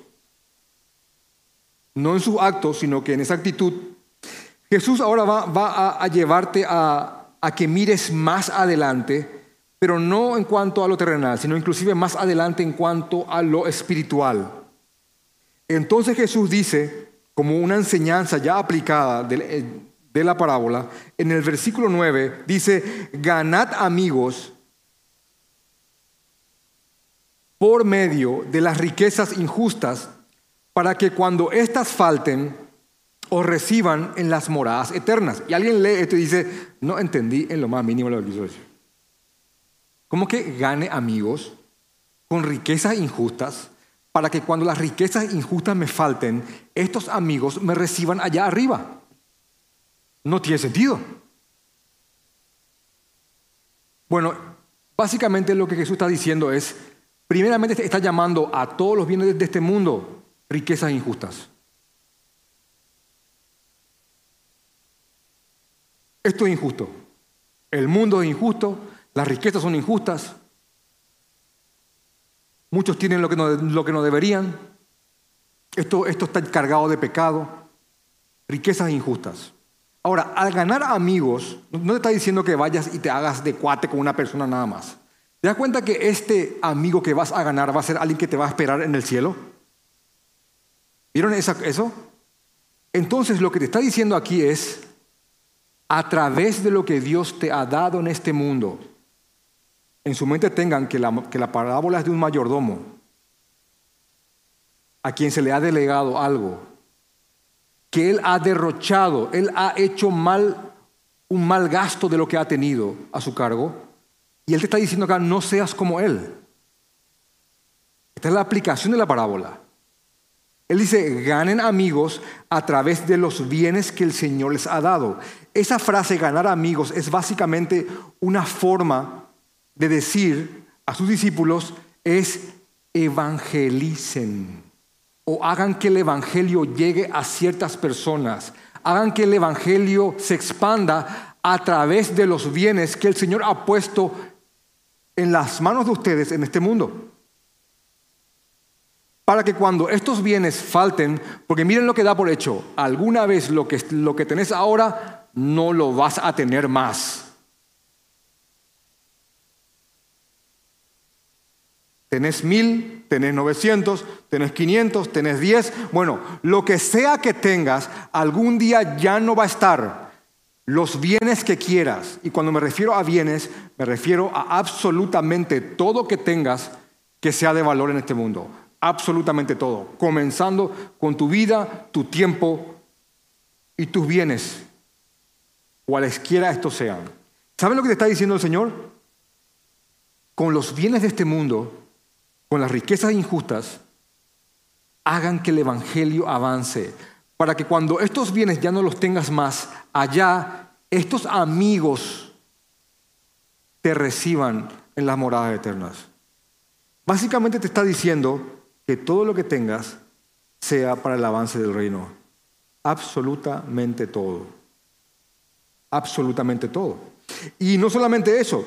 Speaker 1: no en sus actos, sino que en esa actitud, Jesús ahora va, a, llevarte a, que mires más adelante, pero no en cuanto a lo terrenal, sino inclusive más adelante en cuanto a lo espiritual. Entonces Jesús dice, como una enseñanza ya aplicada eh, de, la parábola, en el versículo 9 dice, ganad amigos por medio de las riquezas injustas, para que cuando éstas falten, os reciban en las moradas eternas. Y alguien lee esto y dice, no entendí en lo más mínimo lo que quiso decir. ¿Cómo que gane amigos con riquezas injustas? para que cuando las riquezas injustas me falten, estos amigos me reciban allá arriba. No tiene sentido. Bueno, básicamente lo que Jesús está diciendo es, primeramente está llamando a todos los bienes de este mundo riquezas injustas. Esto es injusto. El mundo es injusto, las riquezas son injustas, Muchos tienen lo que no, lo que no deberían. Esto, esto está cargado de pecado, riquezas injustas. Ahora, al ganar amigos, no te está diciendo que vayas y te hagas de cuate con una persona nada más. ¿Te das cuenta que este amigo que vas a ganar va a ser alguien que te va a esperar en el cielo? ¿Vieron eso? Entonces lo que te está diciendo aquí es, a través de lo que Dios te ha dado en este mundo, en su mente tengan que la, que la parábola es de un mayordomo a quien se le ha delegado algo, que él ha derrochado, él ha hecho mal, un mal gasto de lo que ha tenido a su cargo, y él te está diciendo acá, no seas como él. Esta es la aplicación de la parábola. Él dice, ganen amigos a través de los bienes que el Señor les ha dado. Esa frase, ganar amigos, es básicamente una forma de decir a sus discípulos es evangelicen o hagan que el Evangelio llegue a ciertas personas, hagan que el Evangelio se expanda a través de los bienes que el Señor ha puesto en las manos de ustedes en este mundo. Para que cuando estos bienes falten, porque miren lo que da por hecho, alguna vez lo que, lo que tenés ahora no lo vas a tener más. Tenés mil, tenés novecientos, tenés quinientos, tenés diez. Bueno, lo que sea que tengas, algún día ya no va a estar. Los bienes que quieras, y cuando me refiero a bienes, me refiero a absolutamente todo que tengas que sea de valor en este mundo. Absolutamente todo. Comenzando con tu vida, tu tiempo y tus bienes, cualesquiera estos sean. ¿Saben lo que te está diciendo el Señor? Con los bienes de este mundo, con las riquezas injustas, hagan que el Evangelio avance, para que cuando estos bienes ya no los tengas más, allá estos amigos te reciban en las moradas eternas. Básicamente te está diciendo que todo lo que tengas sea para el avance del reino. Absolutamente todo. Absolutamente todo. Y no solamente eso,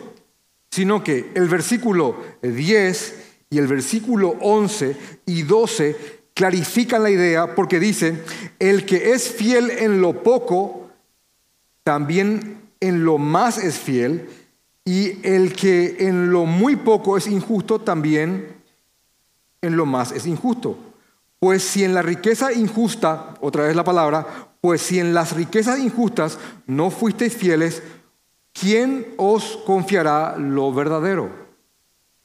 Speaker 1: sino que el versículo 10 y el versículo 11 y 12 clarifican la idea porque dice, el que es fiel en lo poco, también en lo más es fiel, y el que en lo muy poco es injusto, también en lo más es injusto. Pues si en la riqueza injusta, otra vez la palabra, pues si en las riquezas injustas no fuisteis fieles, ¿quién os confiará lo verdadero?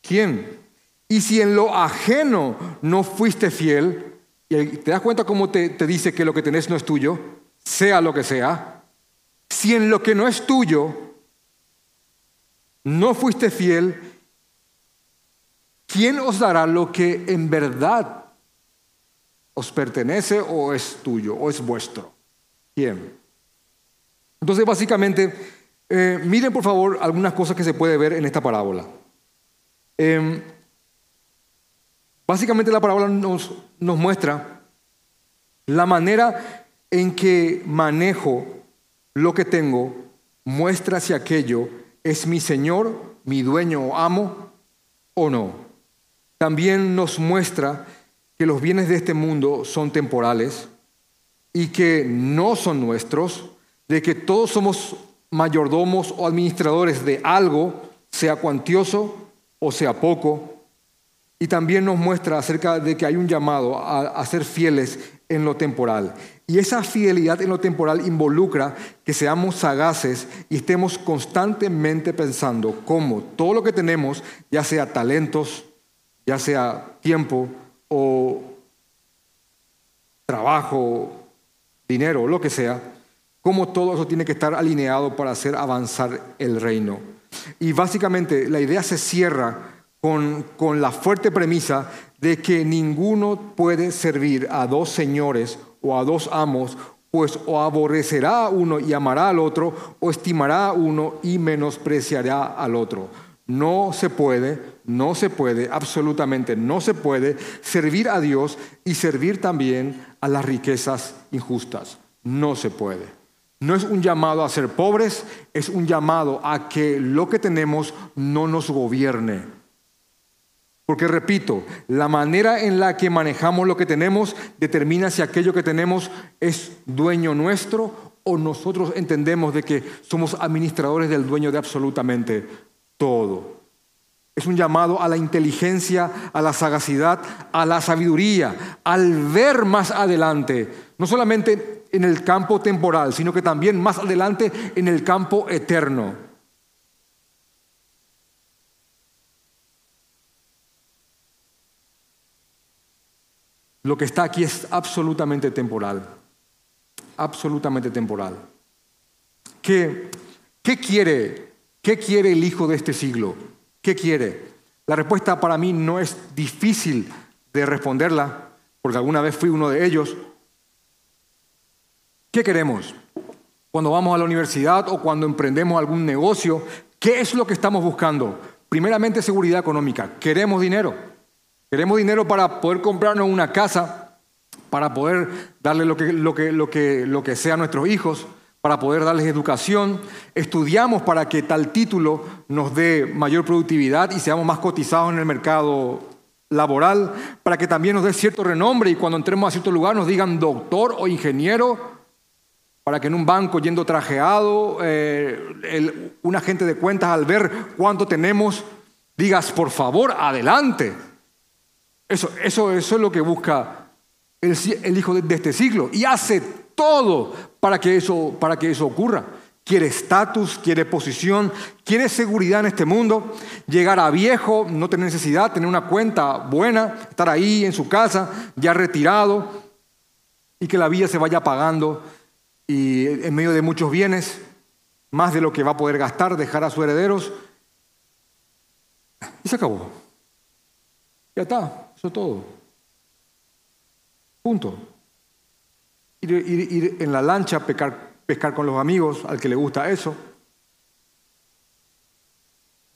Speaker 1: ¿Quién? Y si en lo ajeno no fuiste fiel, y te das cuenta cómo te, te dice que lo que tenés no es tuyo, sea lo que sea, si en lo que no es tuyo no fuiste fiel, ¿quién os dará lo que en verdad os pertenece o es tuyo o es vuestro? ¿Quién? Entonces, básicamente, eh, miren por favor algunas cosas que se puede ver en esta parábola. Em, básicamente la parábola nos, nos muestra la manera en que manejo lo que tengo, muestra si aquello es mi Señor, mi dueño o amo o no. También nos muestra que los bienes de este mundo son temporales y que no son nuestros, de que todos somos mayordomos o administradores de algo, sea cuantioso o sea poco. Y también nos muestra acerca de que hay un llamado a, ser fieles en lo temporal. Y esa fidelidad en lo temporal involucra que seamos sagaces y estemos constantemente pensando cómo todo lo que tenemos, ya sea talentos, ya sea tiempo o trabajo, dinero, lo que sea, cómo todo eso tiene que estar alineado para hacer avanzar el reino. Y básicamente la idea se cierra con, con la fuerte premisa de que ninguno puede servir a dos señores o a dos amos, pues o aborrecerá a uno y amará al otro, o estimará a uno y menospreciará al otro. No se puede, no se puede, absolutamente no se puede servir a Dios y servir también a las riquezas injustas. No se puede. No es un llamado a ser pobres, es un llamado a que lo que tenemos no nos gobierne. Porque repito, la manera en la que manejamos lo que tenemos determina si aquello que tenemos es dueño nuestro o nosotros entendemos de que somos administradores del dueño de absolutamente todo. Es un llamado a la inteligencia, a la sagacidad, a la sabiduría, al ver más adelante, no solamente en el campo temporal, sino que también más adelante en el campo eterno. Lo que está aquí es absolutamente temporal, absolutamente temporal. ¿Qué, quiere ¿Qué quiere el hijo de este siglo? ¿Qué quiere? La respuesta para mí no es difícil de responderla, porque alguna vez fui uno de ellos. ¿Qué queremos? Cuando vamos a la universidad o cuando emprendemos algún negocio, ¿qué es lo que estamos buscando? Primeramente seguridad económica. Queremos dinero. Queremos dinero para poder comprarnos una casa, para poder darle lo que, lo que, lo que, lo que sea a nuestros hijos, para poder darles educación, estudiamos para que tal título nos dé mayor productividad y seamos más cotizados en el mercado laboral, para que también nos dé cierto renombre y cuando entremos a cierto lugar nos digan doctor o ingeniero, para que en un banco yendo trajeado, eh, un agente de cuentas al ver cuánto tenemos, digas, por favor, adelante. Eso, eso, eso es lo que busca el, hijo de este siglo y hace todo para que eso, para que eso ocurra. Quiere estatus, quiere posición, quiere seguridad en este mundo, llegar a viejo, no tener necesidad, tener una cuenta buena, estar ahí en su casa, ya retirado, y que la vida se vaya pagando y en medio de muchos bienes, más de lo que va a poder gastar, dejar a sus herederos. Y se acabó. Ya está, eso es todo. Punto ir, en la lancha, pescar, pescar con los amigos, al que le gusta eso.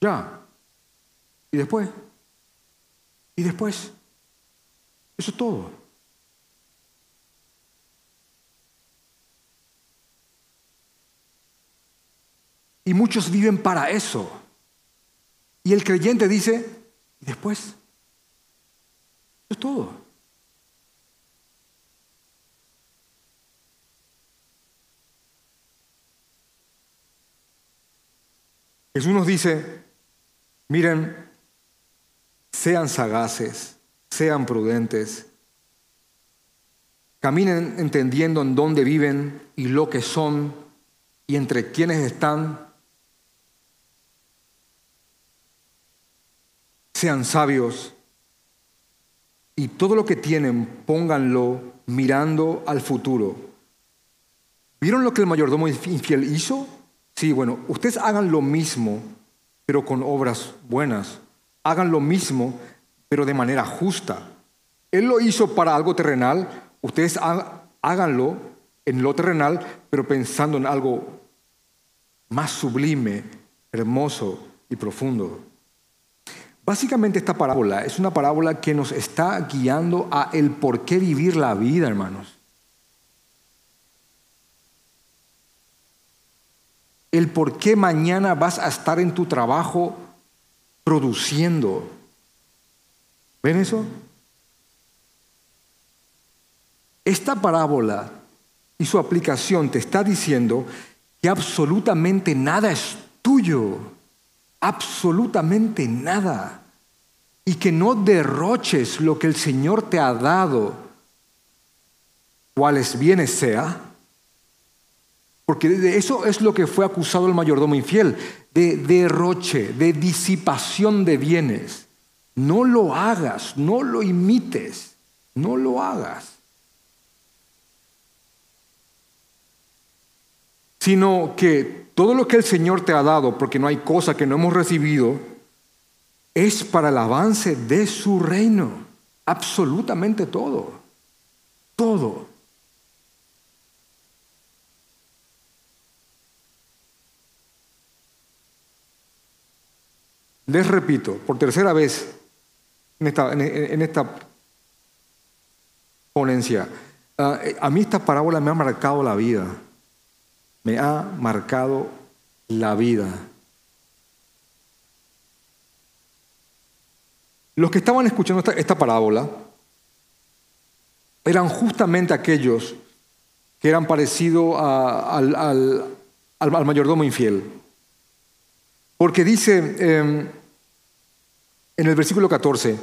Speaker 1: Ya. ¿Y después? ¿Y después? Eso es todo. Y muchos viven para eso. Y el creyente dice, ¿y después? Es todo. Jesús nos dice, miren, sean sagaces, sean prudentes, caminen entendiendo en dónde viven y lo que son y entre quienes están. Sean sabios y todo lo que tienen pónganlo mirando al futuro. ¿Vieron lo que el mayordomo infiel hizo? Sí, bueno, ustedes hagan lo mismo, pero con obras buenas. Hagan lo mismo, pero de manera justa. Él lo hizo para algo terrenal, ustedes háganlo en lo terrenal, pero pensando en algo más sublime, hermoso y profundo. Básicamente esta parábola es una parábola que nos está guiando a el por qué vivir la vida, hermanos. El por qué mañana vas a estar en tu trabajo produciendo. ¿Ven eso? Esta parábola y su aplicación te está diciendo que absolutamente nada es tuyo. Absolutamente nada y que no derroches lo que el Señor te ha dado, cuales bienes sea, porque de eso es lo que fue acusado el mayordomo infiel, de derroche, de disipación de bienes. No lo hagas, no lo imites, no lo hagas. Sino que todo lo que el Señor te ha dado, porque no hay cosa que no hemos recibido, es para el avance de su reino. Absolutamente todo. Todo. Les repito, por tercera vez en esta, en esta ponencia, ah, a mí esta parábola me ha marcado la vida. Me ha marcado la vida. Los que estaban escuchando esta, parábola eran justamente aquellos que eran parecidos al, mayordomo infiel. Porque dice em, en el versículo 14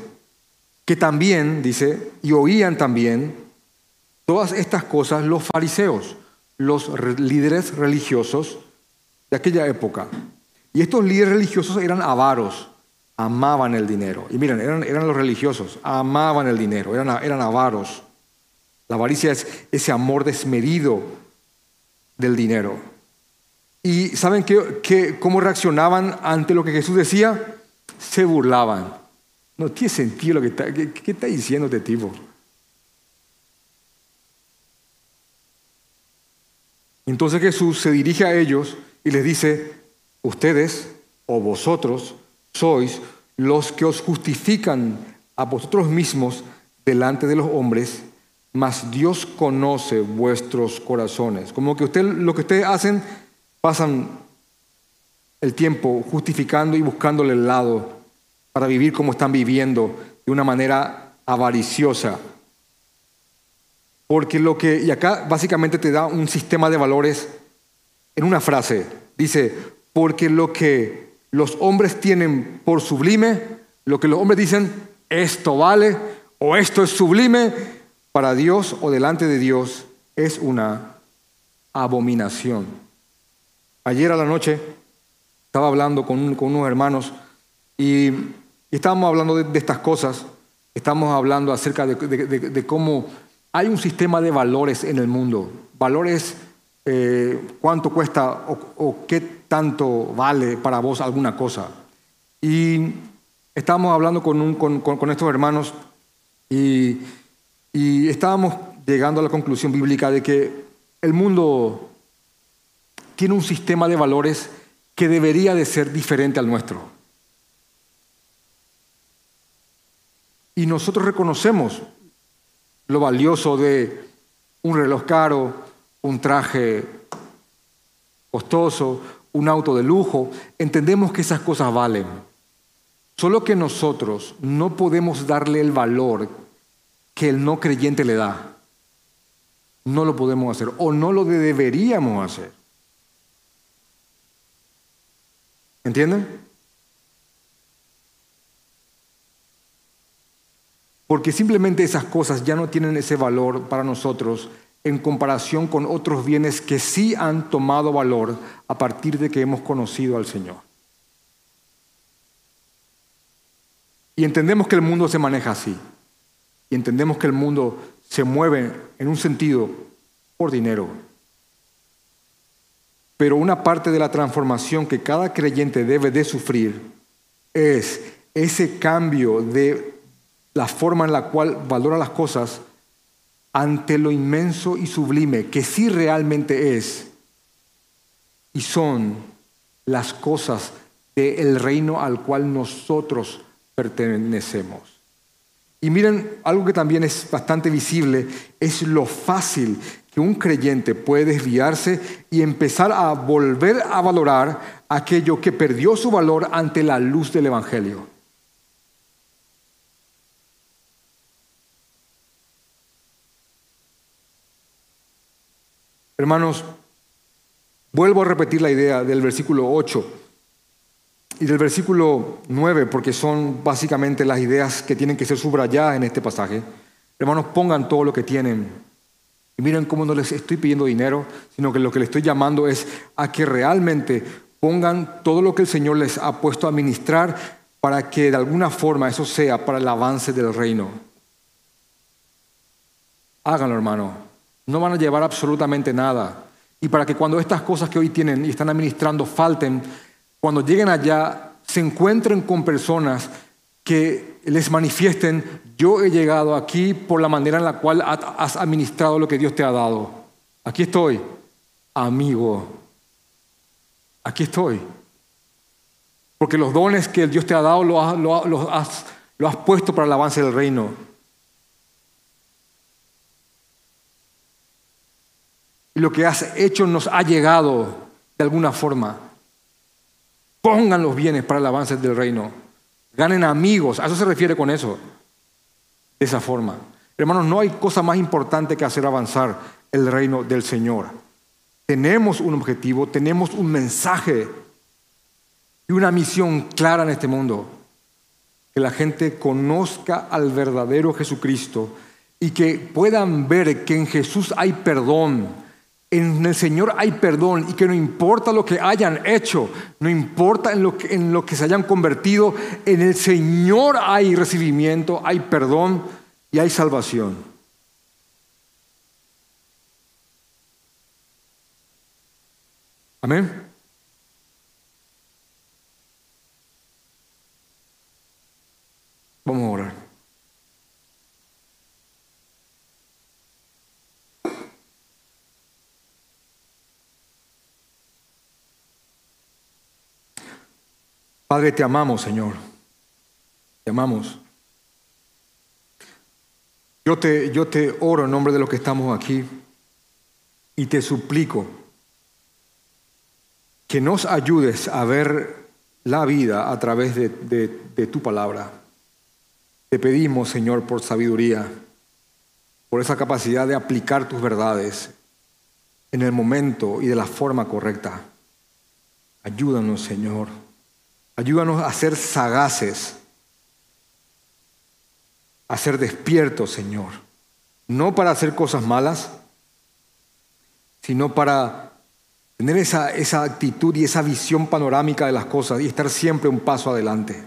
Speaker 1: que también, dice, y oían también todas estas cosas los fariseos, los líderes religiosos de aquella época. Y estos líderes religiosos eran avaros amaban el dinero. Y miren, eran, eran los religiosos, amaban el dinero, eran, eran avaros. La avaricia es ese amor desmedido del dinero. ¿Y saben qué, cómo reaccionaban ante lo que Jesús decía? Se burlaban. No tiene sentido lo que está, ¿qué, qué está diciendo este tipo? Entonces Jesús se dirige a ellos y les dice, ustedes o vosotros sois los que os justifican a vosotros mismos delante de los hombres, mas Dios conoce vuestros corazones. Como que usted, lo que ustedes hacen, pasan el tiempo justificando y buscándole el lado para vivir como están viviendo de una manera avariciosa. Porque lo que, y acá básicamente te da un sistema de valores en una frase, dice, porque lo que los hombres tienen por sublime, lo que los hombres dicen, esto vale o esto es sublime, para Dios o delante de Dios es una abominación. Ayer a la noche estaba hablando con, unos hermanos y, estábamos hablando de, estas cosas, estamos hablando acerca de, cómo hay un sistema de valores en el mundo, valores, eh, cuánto cuesta o qué tanto vale para vos alguna cosa. Y estábamos hablando con, con, estos hermanos y, y estábamos llegando a la conclusión bíblica de que el mundo tiene un sistema de valores que debería de ser diferente al nuestro. Y nosotros reconocemos lo valioso de un reloj caro, un traje costoso, un auto de lujo, entendemos que esas cosas valen. Solo que nosotros no podemos darle el valor que el no creyente le da. No lo podemos hacer o no lo deberíamos hacer. ¿Entienden? Porque simplemente esas cosas ya no tienen ese valor para nosotros en comparación con otros bienes que sí han tomado valor a partir de que hemos conocido al Señor. Y entendemos que el mundo se maneja así. Y entendemos que el mundo se mueve en un sentido por dinero. Pero una parte de la transformación que cada creyente debe de sufrir es ese cambio de la forma en la cual valora las cosas ante lo inmenso y sublime que sí realmente es y son las cosas del reino al cual nosotros pertenecemos. Y miren, algo que también es bastante visible es lo fácil que un creyente puede desviarse y empezar a volver a valorar aquello que perdió su valor ante la luz del Evangelio. Hermanos, vuelvo a repetir la idea del versículo 8 y del versículo 9, porque son básicamente las ideas que tienen que ser subrayadas en este pasaje. Hermanos, pongan todo lo que tienen. Y miren cómo no les estoy pidiendo dinero, sino que lo que les estoy llamando es a que realmente pongan todo lo que el Señor les ha puesto a ministrar para que de alguna forma eso sea para el avance del reino. Háganlo, hermano. No van a llevar absolutamente nada. Y para que cuando estas cosas que hoy tienen y están administrando falten, cuando lleguen allá, se encuentren con personas que les manifiesten, yo he llegado aquí por la manera en la cual has administrado lo que Dios te ha dado. Aquí estoy, amigo. Aquí estoy. Porque los dones que Dios te ha dado los has, has puesto para el avance del reino. Y lo que has hecho nos ha llegado de alguna forma. Pongan los bienes para el avance del reino. Ganen amigos. A eso se refiere con eso. De esa forma. Hermanos, no hay cosa más importante que hacer avanzar el reino del Señor. Tenemos un objetivo, tenemos un mensaje y una misión clara en este mundo. Que la gente conozca al verdadero Jesucristo y que puedan ver que en Jesús hay perdón, en el Señor hay perdón y que no importa lo que hayan hecho, no importa en lo que, en lo que se hayan convertido, en el Señor hay recibimiento, hay perdón y hay salvación. Amén. Vamos a orar. Padre, te amamos, Señor. Te amamos. Yo te, yo te oro en nombre de los que estamos aquí y te suplico que nos ayudes a ver la vida a través de, de tu palabra. Te pedimos, Señor, por sabiduría, por esa capacidad de aplicar tus verdades en el momento y de la forma correcta. Ayúdanos, Señor. Ayúdanos a ser sagaces, a ser despiertos, Señor. No para hacer cosas malas, sino para tener esa, actitud y esa visión panorámica de las cosas y estar siempre un paso adelante.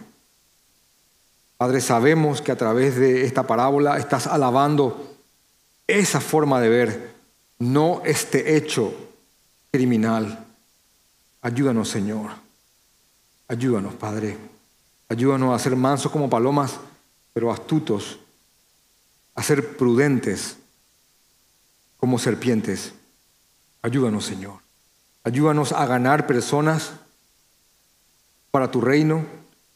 Speaker 1: Padre, sabemos que a través de esta parábola estás alabando esa forma de ver, no este hecho criminal. Ayúdanos, Señor. Ayúdanos, Padre. Ayúdanos a ser mansos como palomas, pero astutos, a ser prudentes como serpientes. Ayúdanos, Señor. Ayúdanos a ganar personas para tu reino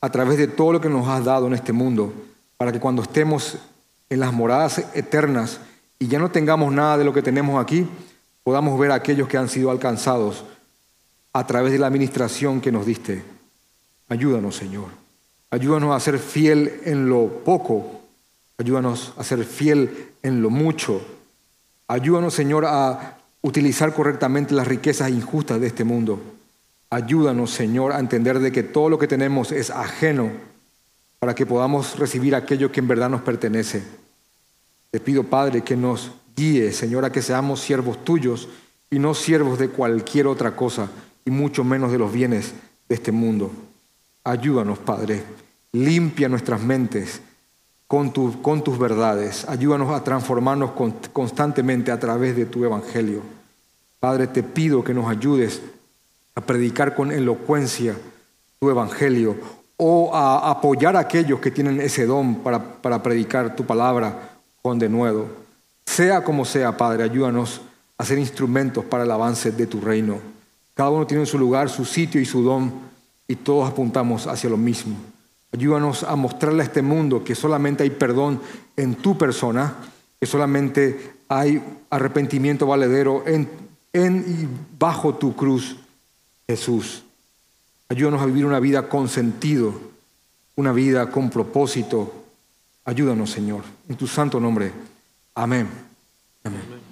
Speaker 1: a través de todo lo que nos has dado en este mundo, para que cuando estemos en las moradas eternas y ya no tengamos nada de lo que tenemos aquí, podamos ver a aquellos que han sido alcanzados a través de la administración que nos diste. Ayúdanos, Señor. Ayúdanos a ser fiel en lo poco. Ayúdanos a ser fiel en lo mucho. Ayúdanos, Señor, a utilizar correctamente las riquezas injustas de este mundo. Ayúdanos, Señor, a entender de que todo lo que tenemos es ajeno para que podamos recibir aquello que en verdad nos pertenece. Te pido, Padre, que nos guíe, Señor, a que seamos siervos tuyos y no siervos de cualquier otra cosa, y mucho menos de los bienes de este mundo. Ayúdanos, Padre. limpia nuestras mentes con, tus verdades. Ayúdanos a transformarnos constantemente a través de tu evangelio. Padre, te pido que nos ayudes a predicar con elocuencia tu evangelio o a apoyar a aquellos que tienen ese don para, para predicar tu palabra con denuedo. Sea como sea, Padre, ayúdanos a ser instrumentos para el avance de tu reino. Cada uno tiene su lugar, su sitio y su don, y todos apuntamos hacia lo mismo. Ayúdanos a mostrarle a este mundo que solamente hay perdón en tu persona, que solamente hay arrepentimiento valedero en, en y bajo tu cruz, Jesús. Ayúdanos a vivir una vida con sentido, una vida con propósito. Ayúdanos, Señor. En tu santo nombre. Amén. Amén.